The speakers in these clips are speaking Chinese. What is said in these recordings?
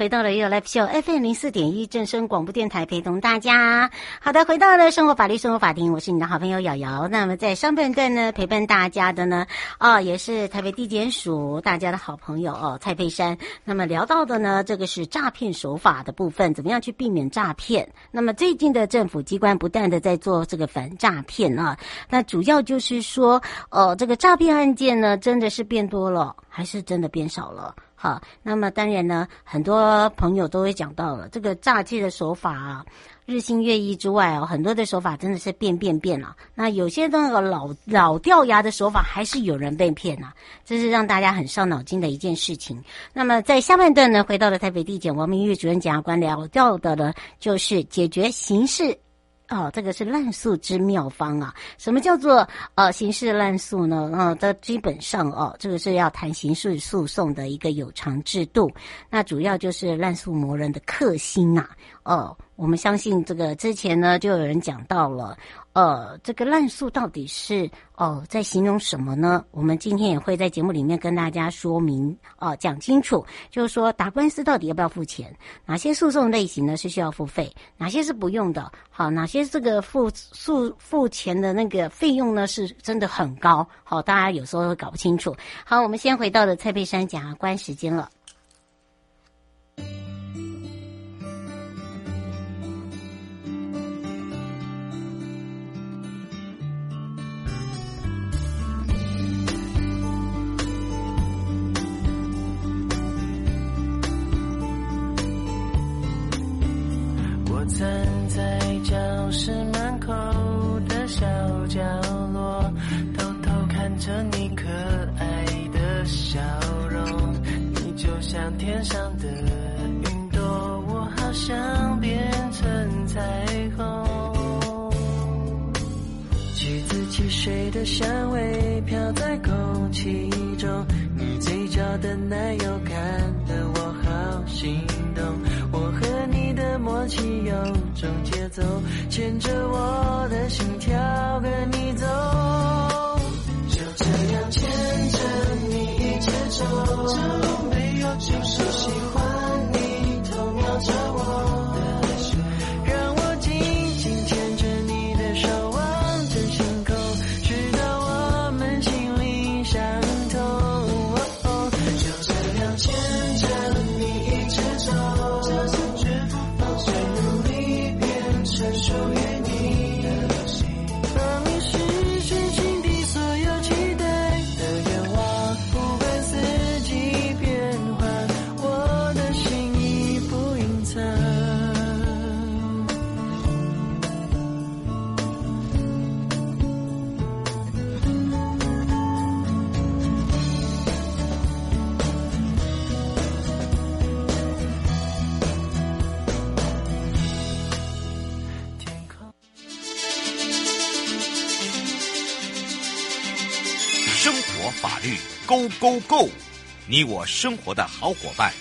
回到了 Live Show FM 零四点一正声广播电台，陪同大家。好的，回到了生活法律生活法庭，我是你的好朋友瑶瑶。那么在上半段呢，陪伴大家的呢，哦，也是台北地检署大家的好朋友哦，蔡佩珊。那么聊到的呢，这个是诈骗手法的部分，怎么样去避免诈骗？那么最近的政府机关不断的在做这个反诈骗啊，那主要就是说，哦，这个诈骗案件呢，真的是变多了，还是真的变少了？好，那么当然呢，很多朋友都会讲到了这个诈欺的手法啊，日新月异之外哦，很多的手法真的是变变变了。那有些那个老老掉牙的手法，还是有人被骗啊，这是让大家很伤脑筋的一件事情。那么在下半段呢，回到了台北地检王明玉主任检察官聊到的呢，就是解决刑事。哦，这个是滥诉之妙方啊！什么叫做呃刑事滥诉呢？呃，这基本上哦，这个是要谈刑事诉讼的一个有偿制度。那主要就是滥诉魔人的克星、啊。哦，我们相信这个之前呢，就有人讲到了。呃，这个滥诉到底是哦在形容什么呢？我们今天也会在节目里面跟大家说明哦，讲清楚，就是说打官司到底要不要付钱？哪些诉讼类型呢是需要付费？哪些是不用的？好，哪些这个付诉付钱的那个费用呢是真的很高？好，大家有时候会搞不清楚。好，我们先回到了蔡佩珊检察官时间了。水的香味飘在空气中，你嘴角的奶油看得我好心动。我和你的。默契有种节奏，牵着我的心跳跟你走，就这样牵着你一直走，这路没有就是喜欢你偷瞄着我。Go Go Go！你我生活的好伙伴，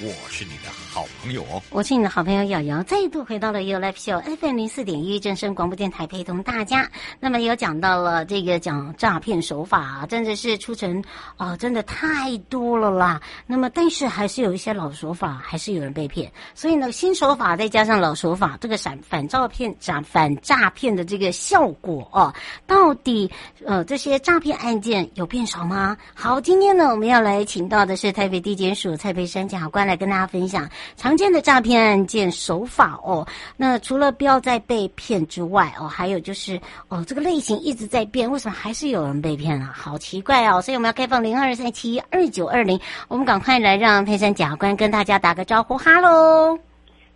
我是你的好朋友哦，我是你的好朋友瑶瑶，再度回到了 You Live Show FM 零四点一正声广播电台，陪同大家。那么有讲到了这个讲诈骗手法啊，真的是出成啊、真的太多了啦。那么但是还是有一些老手法，还是有人被骗。所以呢，新手法再加上老手法，这个反反诈骗诈反诈骗的这个效果哦，到底呃这些诈骗案件有变少吗？好，今天呢我们要来请到的是台北地检署蔡培山检察官。来跟大家分享常见的诈骗案件手法哦。那除了不要再被骗之外哦，还有就是哦，这个类型一直在变，为什么还是有人被骗啊？好奇怪哦！所以我们要开放零二三七二九二零，我们赶快来让佩珊检察官跟大家打个招呼，哈喽，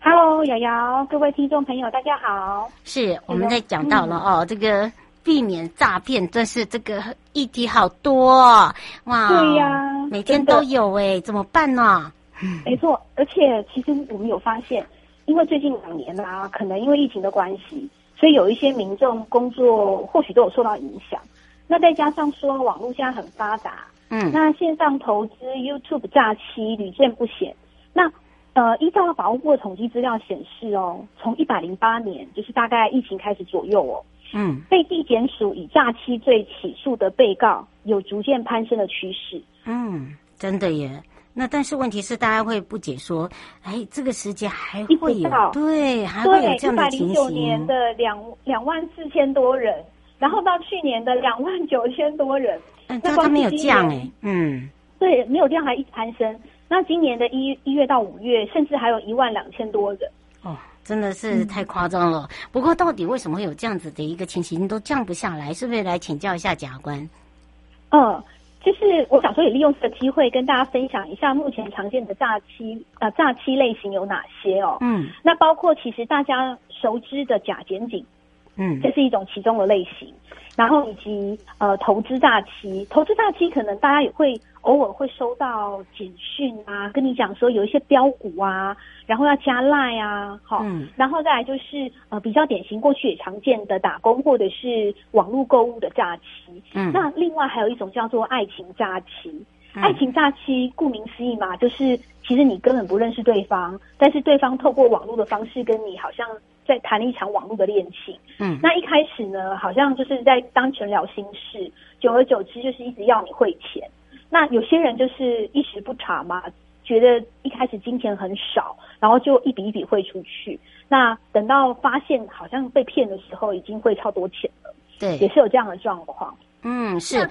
哈喽，瑶瑶，各位听众朋友，大家好。是我们在讲到了哦，这个避免诈骗，真是这个议题好多哦哇！对呀，每天都有哎，怎么办呢？没错，而且其实我们有发现，因为最近两年啊，可能因为疫情的关系，所以有一些民众工作或许都有受到影响。那再加上说网络现在很发达，嗯，那线上投资、YouTube 诈欺屡见不鲜。那呃，依照法务部的统计资料显示哦，从一百零八年，就是大概疫情开始左右哦，嗯，被地检署以诈欺罪起诉的被告有逐渐攀升的趋势。嗯，真的耶。那但是问题是，大家会不解说，哎，这个时间还会有对，还会有这样的情形。一百零九年的两两万四千多人，然后到去年的两万九千多人，嗯，那他没有降哎，嗯，对，没有降还一直攀升。那今年的一一月到五月，甚至还有一万两千多人，哦，真的是太夸张了。嗯、不过到底为什么会有这样子的一个情形都降不下来？是不是来请教一下贾官？嗯。就是我想说，也利用这个机会跟大家分享一下目前常见的诈欺呃诈欺类型有哪些哦。嗯，那包括其实大家熟知的假检警，嗯，这是一种其中的类型。然后以及呃投资诈欺，投资诈欺可能大家也会偶尔会收到简讯啊，跟你讲说有一些标股啊，然后要加赖啊，好，嗯，然后再来就是呃比较典型过去也常见的打工或者是网络购物的诈欺，嗯，那另外还有一种叫做爱情诈欺，嗯，爱情诈欺顾名思义嘛，就是其实你根本不认识对方，但是对方透过网络的方式跟你好像。在谈一场网络的恋情，嗯，那一开始呢，好像就是在单纯聊心事，久而久之就是一直要你汇钱。那有些人就是一时不察嘛，觉得一开始金钱很少，然后就一笔一笔汇出去。那等到发现好像被骗的时候，已经汇超多钱了。对，也是有这样的状况。嗯，是。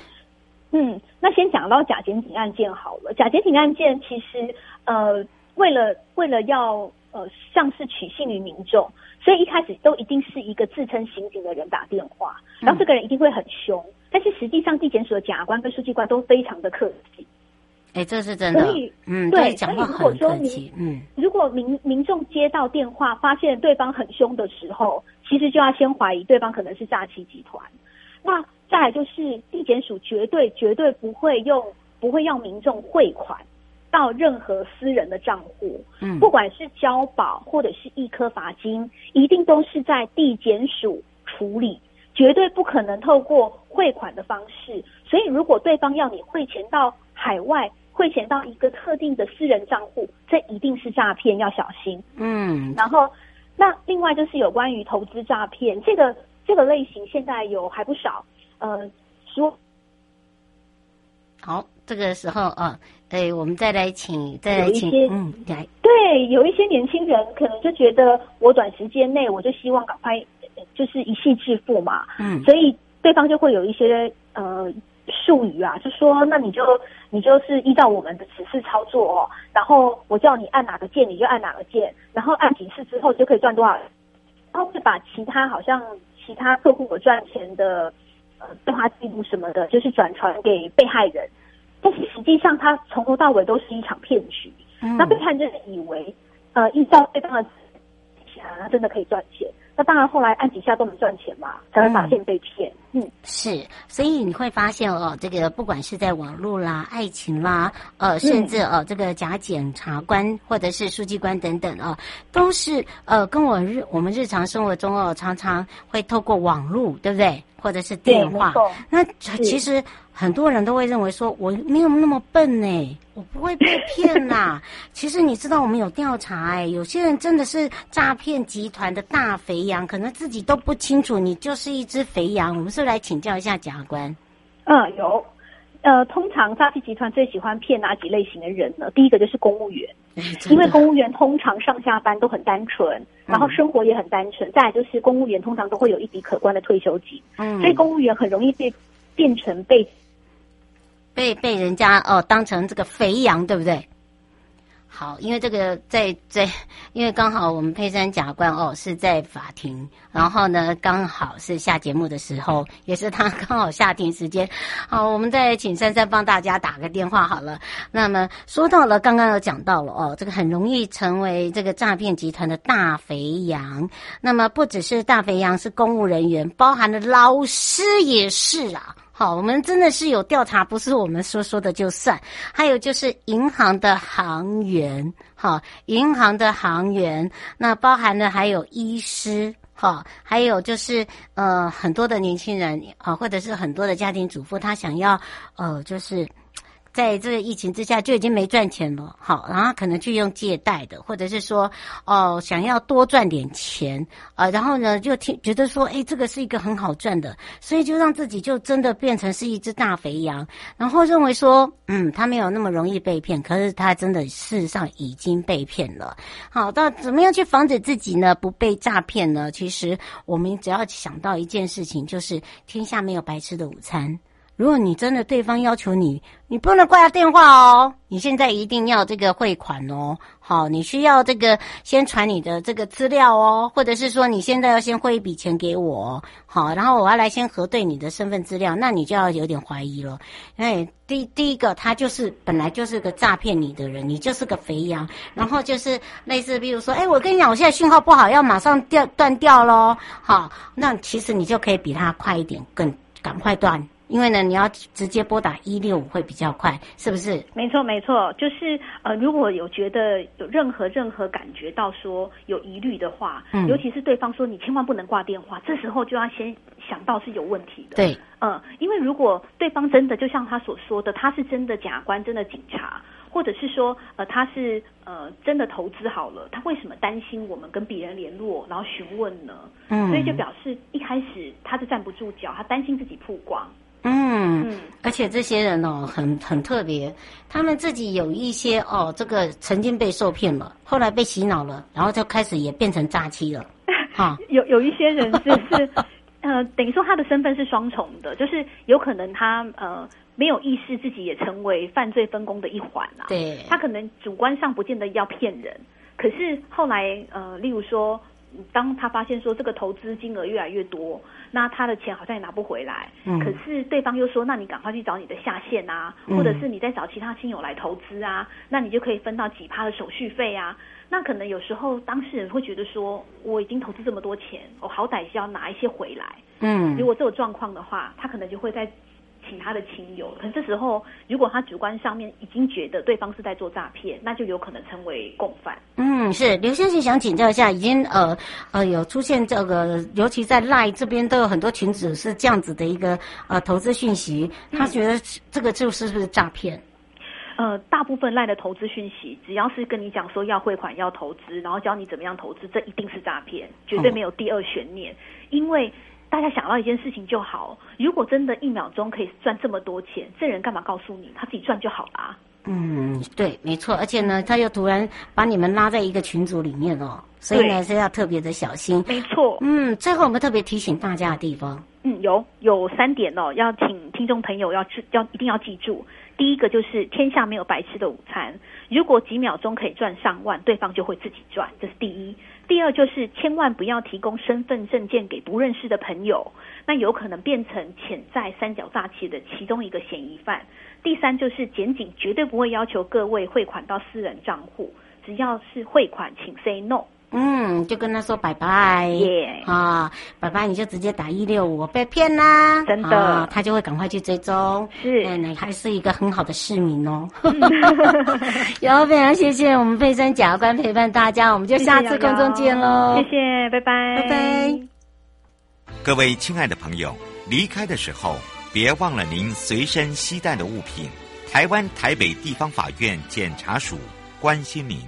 嗯，那先讲到假检警案件好了。假检警案件其实，呃，为了为了要呃，像是取信于民众。所以一开始都一定是一个自称刑警的人打电话，然后这个人一定会很凶，嗯、但是实际上地检署的检察官跟书记官都非常的客气。哎，这是真的。所以，嗯，对，讲话很客气。嗯，如果民民众接到电话，发现对方很凶的时候，其实就要先怀疑对方可能是诈欺集团。那再来就是地检署绝对绝对不会用，不会要民众汇款。到任何私人的账户，嗯，不管是交保或者是一科罚金，一定都是在地检署处理，绝对不可能透过汇款的方式。所以，如果对方要你汇钱到海外，汇钱到一个特定的私人账户，这一定是诈骗，要小心。嗯，然后，那另外就是有关于投资诈骗，这个这个类型现在有还不少，呃，说。好，这个时候啊，哎，我们再来请，再来请，嗯，来，对，有一些年轻人可能就觉得，我短时间内我就希望赶快，就是一夕致富嘛，嗯，所以对方就会有一些呃术语啊，就说，那你就你就是依照我们的指示操作哦，然后我叫你按哪个键，你就按哪个键，然后按几次之后就可以赚多少，然后会把其他好像其他客户有赚钱的。呃，电话记录什么的，就是转传给被害人，但是实际上他从头到尾都是一场骗局。嗯、那被害人就是以为，呃，依照对方的指示，他真的可以赚钱。那当然后来按几下都没赚钱嘛，才会发现被骗。嗯，嗯是，所以你会发现哦，这个不管是在网络啦、爱情啦，呃，甚至呃，这个假检察官或者是书记官等等啊，都是呃，跟我日我们日常生活中哦，常常会透过网络，对不对？或者是电话，那其实很多人都会认为说，我没有那么笨呢，我不会被骗呐。其实你知道，我们有调查哎，有些人真的是诈骗集团的大肥羊，可能自己都不清楚，你就是一只肥羊。我们是来请教一下检察官？嗯，有。呃，通常诈骗集团最喜欢骗哪几类型的人呢？第一个就是公务员，因为公务员通常上下班都很单纯，然后生活也很单纯。嗯、再来就是公务员通常都会有一笔可观的退休金，嗯，所以公务员很容易被变成被被被人家哦当成这个肥羊，对不对？好，因为这个在在，因为刚好我们佩珊检察官哦是在法庭，然后呢刚好是下节目的时候，也是他刚好下庭时间。好，我们再请珊珊帮大家打个电话好了。那么说到了刚刚有讲到了哦，这个很容易成为这个诈骗集团的大肥羊。那么不只是大肥羊是公务人员，包含了老师也是啊。好，我们真的是有调查，不是我们说说的就算。还有就是银行的行员，哈，银行的行员，那包含的还有医师，好，还有就是呃很多的年轻人啊，或者是很多的家庭主妇，他想要呃就是。在这个疫情之下就已经没赚钱了，好，然后可能去用借贷的，或者是说哦想要多赚点钱啊、呃，然后呢就听觉得说，哎，这个是一个很好赚的，所以就让自己就真的变成是一只大肥羊，然后认为说，嗯，他没有那么容易被骗，可是他真的事实上已经被骗了。好，那怎么样去防止自己呢不被诈骗呢？其实我们只要想到一件事情，就是天下没有白吃的午餐。如果你真的对方要求你，你不能挂他电话哦，你现在一定要这个汇款哦，好，你需要这个先传你的这个资料哦，或者是说你现在要先汇一笔钱给我，好，然后我要来先核对你的身份资料，那你就要有点怀疑了，哎，第第一个他就是本来就是个诈骗你的人，你就是个肥羊，然后就是类似比如说，哎，我跟你讲，我现在讯号不好，要马上掉断掉喽，好，那其实你就可以比他快一点，更赶快断。因为呢，你要直接拨打一六五会比较快，是不是？没错，没错，就是呃，如果有觉得有任何任何感觉到说有疑虑的话，嗯，尤其是对方说你千万不能挂电话，这时候就要先想到是有问题的。对，呃，因为如果对方真的就像他所说的，他是真的假官，真的警察，或者是说呃他是呃真的投资好了，他为什么担心我们跟别人联络，然后询问呢？嗯，所以就表示一开始他是站不住脚，他担心自己曝光。嗯，而且这些人哦，很很特别，他们自己有一些哦，这个曾经被受骗了，后来被洗脑了，然后就开始也变成诈欺了。哈，有有一些人是是，呃，等于说他的身份是双重的，就是有可能他呃没有意识自己也成为犯罪分工的一环啊。对，他可能主观上不见得要骗人，可是后来呃，例如说。当他发现说这个投资金额越来越多，那他的钱好像也拿不回来。嗯。可是对方又说，那你赶快去找你的下线啊，或者是你再找其他亲友来投资啊，那你就可以分到几趴的手续费啊。那可能有时候当事人会觉得说，我已经投资这么多钱，我好歹是要拿一些回来。嗯。如果这种状况的话，他可能就会在。请他的亲友，可是这时候如果他主观上面已经觉得对方是在做诈骗，那就有可能成为共犯。嗯，是刘先生想请教一下，已经呃呃有出现这个，尤其在 LINE 这边都有很多群组是这样子的一个呃投资讯息，他觉得这个就是不是诈骗？呃，大部分 LINE 的投资讯息，只要是跟你讲说要汇款、要投资，然后教你怎么样投资，这一定是诈骗，绝对没有第二悬念，嗯、因为。大家想到一件事情就好，如果真的一秒钟可以赚这么多钱，这人干嘛告诉你？他自己赚就好啦。嗯，对，没错。而且呢，他又突然把你们拉在一个群组里面哦，所以呢是要特别的小心。没错。嗯，最后我们特别提醒大家的地方，嗯，有有三点哦，要请听众朋友要要一定要记住。第一个就是天下没有白吃的午餐，如果几秒钟可以赚上万，对方就会自己赚，这是第一。第二就是千万不要提供身份证件给不认识的朋友，那有可能变成潜在三角诈欺的其中一个嫌疑犯。第三就是检警绝对不会要求各位汇款到私人账户，只要是汇款请 say no，嗯，就跟他说拜拜，耶啊，拜拜，你就直接打一六五，被骗啦，真的，啊，他就会赶快去追踪，是，嗯，你还是一个很好的市民哦。然后非常谢谢我们佩珊检察官陪伴大家，我们就下次空中见喽，谢谢，拜拜，拜拜。各位亲爱的朋友，离开的时候别忘了您随身携带的物品。台湾台北地方法院检察署关心您。